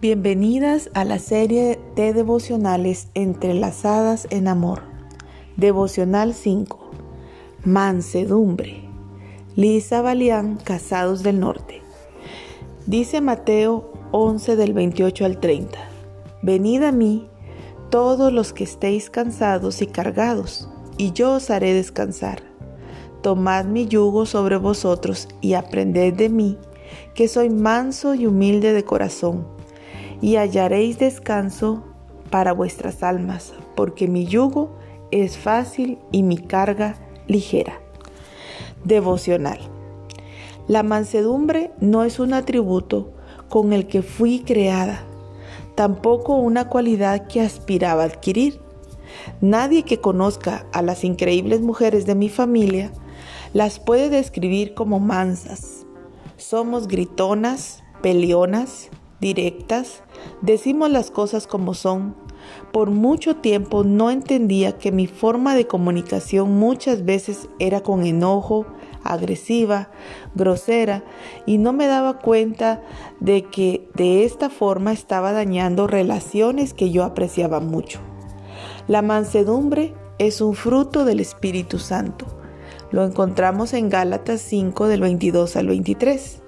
Bienvenidas a la serie de devocionales entrelazadas en amor. Devocional 5. Mansedumbre. Lisa Balián, Casados del Norte. Dice Mateo 11 del 28 al 30. Venid a mí todos los que estéis cansados y cargados, y yo os haré descansar. Tomad mi yugo sobre vosotros y aprended de mí, que soy manso y humilde de corazón y hallaréis descanso para vuestras almas, porque mi yugo es fácil y mi carga ligera. Devocional. La mansedumbre no es un atributo con el que fui creada, tampoco una cualidad que aspiraba a adquirir. Nadie que conozca a las increíbles mujeres de mi familia las puede describir como mansas. Somos gritonas, peleonas, directas, decimos las cosas como son. Por mucho tiempo no entendía que mi forma de comunicación muchas veces era con enojo, agresiva, grosera, y no me daba cuenta de que de esta forma estaba dañando relaciones que yo apreciaba mucho. La mansedumbre es un fruto del Espíritu Santo. Lo encontramos en Gálatas 5 del 22 al 23.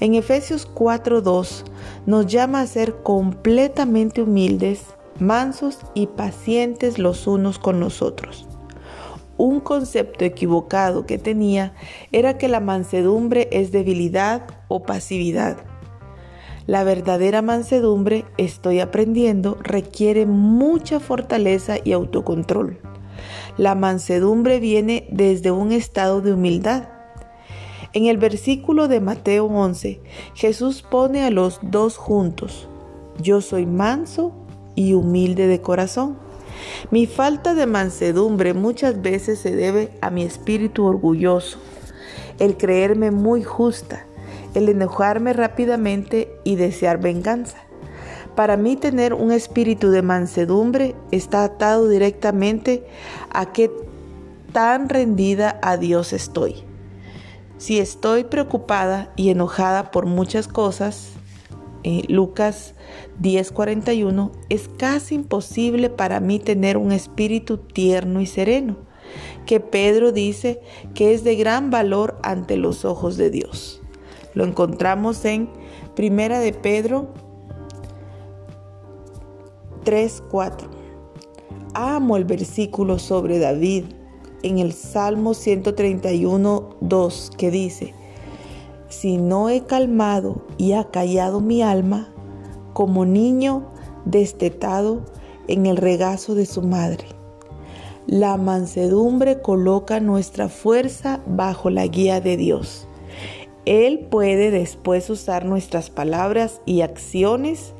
En Efesios 4:2 nos llama a ser completamente humildes, mansos y pacientes los unos con los otros. Un concepto equivocado que tenía era que la mansedumbre es debilidad o pasividad. La verdadera mansedumbre, estoy aprendiendo, requiere mucha fortaleza y autocontrol. La mansedumbre viene desde un estado de humildad en el versículo de Mateo 11, Jesús pone a los dos juntos. Yo soy manso y humilde de corazón. Mi falta de mansedumbre muchas veces se debe a mi espíritu orgulloso, el creerme muy justa, el enojarme rápidamente y desear venganza. Para mí tener un espíritu de mansedumbre está atado directamente a qué tan rendida a Dios estoy. Si estoy preocupada y enojada por muchas cosas, eh, Lucas 10:41, es casi imposible para mí tener un espíritu tierno y sereno, que Pedro dice que es de gran valor ante los ojos de Dios. Lo encontramos en Primera de Pedro 3:4. Amo el versículo sobre David en el Salmo 131, 2, que dice, si no he calmado y acallado mi alma, como niño destetado en el regazo de su madre. La mansedumbre coloca nuestra fuerza bajo la guía de Dios. Él puede después usar nuestras palabras y acciones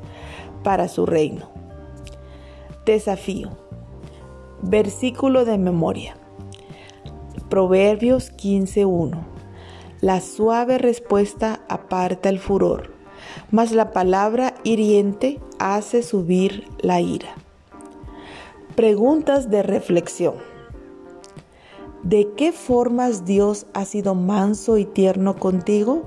para su reino. Desafío. Versículo de memoria. Proverbios 15.1. La suave respuesta aparta el furor, mas la palabra hiriente hace subir la ira. Preguntas de reflexión. ¿De qué formas Dios ha sido manso y tierno contigo?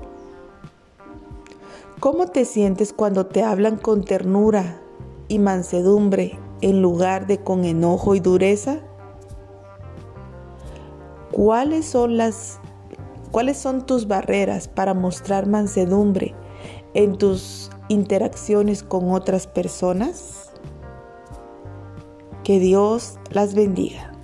¿Cómo te sientes cuando te hablan con ternura y mansedumbre en lugar de con enojo y dureza? ¿Cuáles son las cuáles son tus barreras para mostrar mansedumbre en tus interacciones con otras personas? Que Dios las bendiga.